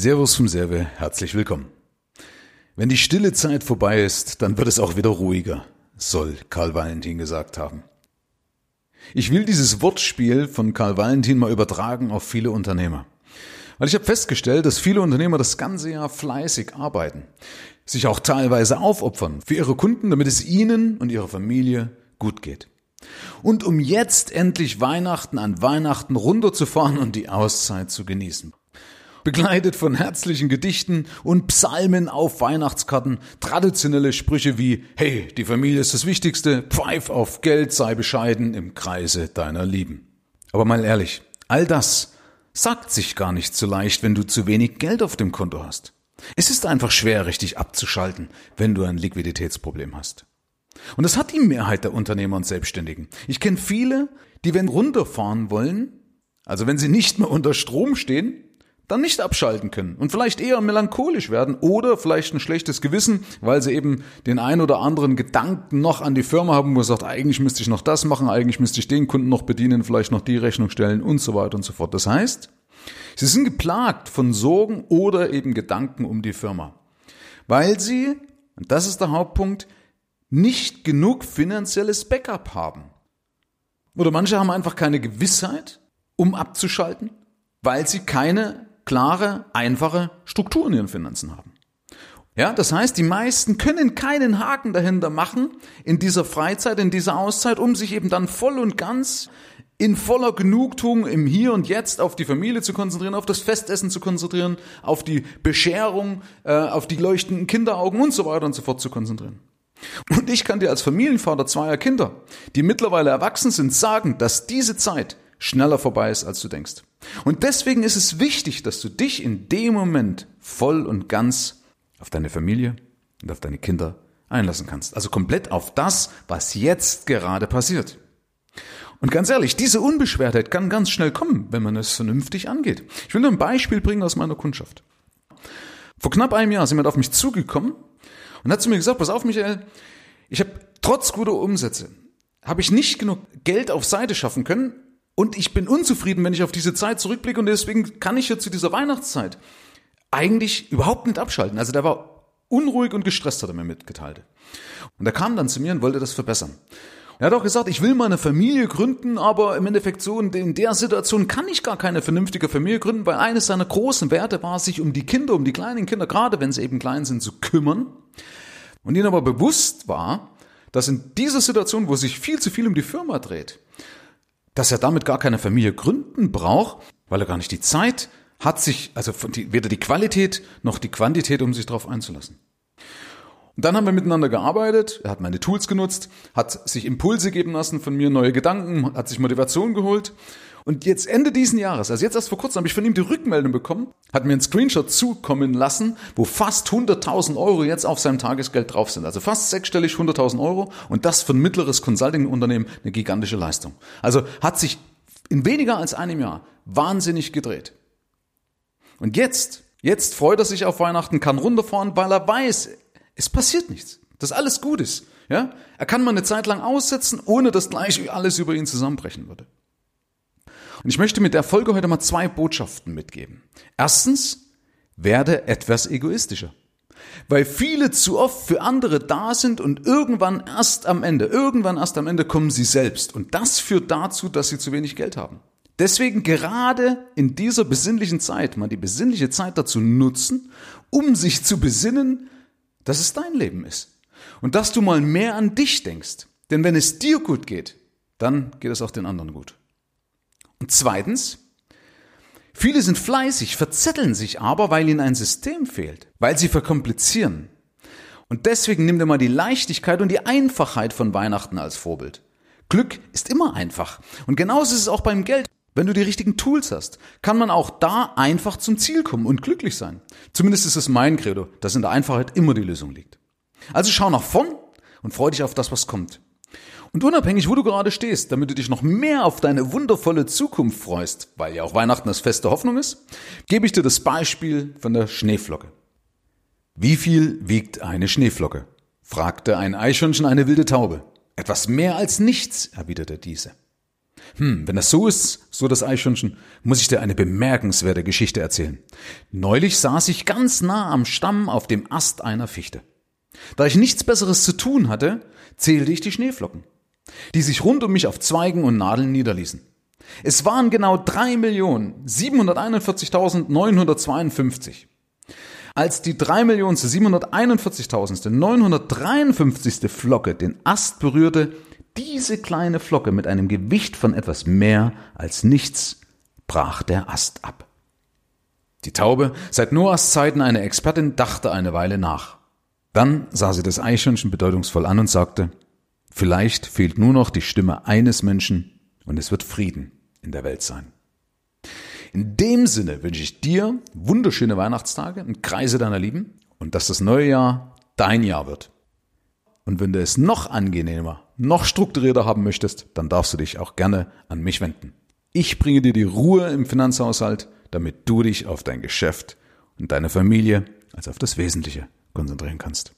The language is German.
Servus vom Serve, herzlich willkommen. Wenn die stille Zeit vorbei ist, dann wird es auch wieder ruhiger, soll Karl Valentin gesagt haben. Ich will dieses Wortspiel von Karl Valentin mal übertragen auf viele Unternehmer. Weil ich habe festgestellt, dass viele Unternehmer das ganze Jahr fleißig arbeiten, sich auch teilweise aufopfern für ihre Kunden, damit es ihnen und ihrer Familie gut geht. Und um jetzt endlich Weihnachten an Weihnachten runterzufahren und die Auszeit zu genießen begleitet von herzlichen Gedichten und Psalmen auf Weihnachtskarten, traditionelle Sprüche wie Hey, die Familie ist das Wichtigste, pfeif auf Geld, sei bescheiden im Kreise deiner Lieben. Aber mal ehrlich, all das sagt sich gar nicht so leicht, wenn du zu wenig Geld auf dem Konto hast. Es ist einfach schwer, richtig abzuschalten, wenn du ein Liquiditätsproblem hast. Und das hat die Mehrheit der Unternehmer und Selbstständigen. Ich kenne viele, die wenn runterfahren wollen, also wenn sie nicht mehr unter Strom stehen, dann nicht abschalten können und vielleicht eher melancholisch werden oder vielleicht ein schlechtes Gewissen, weil sie eben den ein oder anderen Gedanken noch an die Firma haben, wo sie sagt, eigentlich müsste ich noch das machen, eigentlich müsste ich den Kunden noch bedienen, vielleicht noch die Rechnung stellen und so weiter und so fort. Das heißt, sie sind geplagt von Sorgen oder eben Gedanken um die Firma, weil sie, und das ist der Hauptpunkt, nicht genug finanzielles Backup haben. Oder manche haben einfach keine Gewissheit, um abzuschalten, weil sie keine klare, einfache Struktur in ihren Finanzen haben. Ja, das heißt, die meisten können keinen Haken dahinter machen in dieser Freizeit, in dieser Auszeit, um sich eben dann voll und ganz in voller Genugtuung im Hier und Jetzt auf die Familie zu konzentrieren, auf das Festessen zu konzentrieren, auf die Bescherung, äh, auf die leuchtenden Kinderaugen und so weiter und so fort zu konzentrieren. Und ich kann dir als Familienvater zweier Kinder, die mittlerweile erwachsen sind, sagen, dass diese Zeit schneller vorbei ist, als du denkst. Und deswegen ist es wichtig, dass du dich in dem Moment voll und ganz auf deine Familie und auf deine Kinder einlassen kannst. Also komplett auf das, was jetzt gerade passiert. Und ganz ehrlich, diese Unbeschwertheit kann ganz schnell kommen, wenn man es vernünftig angeht. Ich will nur ein Beispiel bringen aus meiner Kundschaft. Vor knapp einem Jahr ist jemand auf mich zugekommen und hat zu mir gesagt, pass auf, Michael, ich habe trotz guter Umsätze, habe ich nicht genug Geld auf Seite schaffen können, und ich bin unzufrieden, wenn ich auf diese Zeit zurückblicke und deswegen kann ich ja zu dieser Weihnachtszeit eigentlich überhaupt nicht abschalten. Also der war unruhig und gestresst, hat er mir mitgeteilt. Und er kam dann zu mir und wollte das verbessern. Er hat auch gesagt, ich will meine Familie gründen, aber im Endeffekt so in der Situation kann ich gar keine vernünftige Familie gründen, weil eines seiner großen Werte war, sich um die Kinder, um die kleinen Kinder, gerade wenn sie eben klein sind, zu kümmern. Und ihnen aber bewusst war, dass in dieser Situation, wo sich viel zu viel um die Firma dreht, dass er damit gar keine Familie gründen braucht, weil er gar nicht die Zeit hat, sich, also weder die Qualität noch die Quantität, um sich darauf einzulassen. Und dann haben wir miteinander gearbeitet, er hat meine Tools genutzt, hat sich Impulse geben lassen von mir, neue Gedanken, hat sich Motivation geholt und jetzt Ende diesen Jahres, also jetzt erst vor kurzem, habe ich von ihm die Rückmeldung bekommen, hat mir einen Screenshot zukommen lassen, wo fast 100.000 Euro jetzt auf seinem Tagesgeld drauf sind. Also fast sechsstellig 100.000 Euro und das für ein mittleres Consulting-Unternehmen eine gigantische Leistung. Also hat sich in weniger als einem Jahr wahnsinnig gedreht. Und jetzt, jetzt freut er sich auf Weihnachten, kann runterfahren, weil er weiß, es passiert nichts. Das alles gut ist. Ja? Er kann mal eine Zeit lang aussetzen, ohne dass gleich alles über ihn zusammenbrechen würde. Und ich möchte mit der Folge heute mal zwei Botschaften mitgeben. Erstens, werde etwas egoistischer. Weil viele zu oft für andere da sind und irgendwann erst am Ende, irgendwann erst am Ende kommen sie selbst. Und das führt dazu, dass sie zu wenig Geld haben. Deswegen gerade in dieser besinnlichen Zeit mal die besinnliche Zeit dazu nutzen, um sich zu besinnen, dass es dein Leben ist. Und dass du mal mehr an dich denkst. Denn wenn es dir gut geht, dann geht es auch den anderen gut. Und zweitens, viele sind fleißig, verzetteln sich aber, weil ihnen ein System fehlt, weil sie verkomplizieren. Und deswegen nimm dir mal die Leichtigkeit und die Einfachheit von Weihnachten als Vorbild. Glück ist immer einfach. Und genauso ist es auch beim Geld. Wenn du die richtigen Tools hast, kann man auch da einfach zum Ziel kommen und glücklich sein. Zumindest ist es mein Credo, dass in der Einfachheit immer die Lösung liegt. Also schau nach vorn und freu dich auf das, was kommt. Und unabhängig, wo du gerade stehst, damit du dich noch mehr auf deine wundervolle Zukunft freust, weil ja auch Weihnachten das feste Hoffnung ist, gebe ich dir das Beispiel von der Schneeflocke. Wie viel wiegt eine Schneeflocke? fragte ein Eichhörnchen eine wilde Taube. Etwas mehr als nichts, erwiderte diese. Hm, wenn das so ist, so das Eichhörnchen, muss ich dir eine bemerkenswerte Geschichte erzählen. Neulich saß ich ganz nah am Stamm auf dem Ast einer Fichte. Da ich nichts Besseres zu tun hatte, zählte ich die Schneeflocken, die sich rund um mich auf Zweigen und Nadeln niederließen. Es waren genau 3.741.952. Als die 3.741.953. Flocke den Ast berührte, diese kleine Flocke mit einem Gewicht von etwas mehr als nichts, brach der Ast ab. Die Taube, seit Noahs Zeiten eine Expertin, dachte eine Weile nach. Dann sah sie das Eichhörnchen bedeutungsvoll an und sagte, vielleicht fehlt nur noch die Stimme eines Menschen und es wird Frieden in der Welt sein. In dem Sinne wünsche ich dir wunderschöne Weihnachtstage und Kreise deiner Lieben und dass das neue Jahr dein Jahr wird. Und wenn du es noch angenehmer, noch strukturierter haben möchtest, dann darfst du dich auch gerne an mich wenden. Ich bringe dir die Ruhe im Finanzhaushalt, damit du dich auf dein Geschäft und deine Familie als auf das Wesentliche konzentrieren kannst.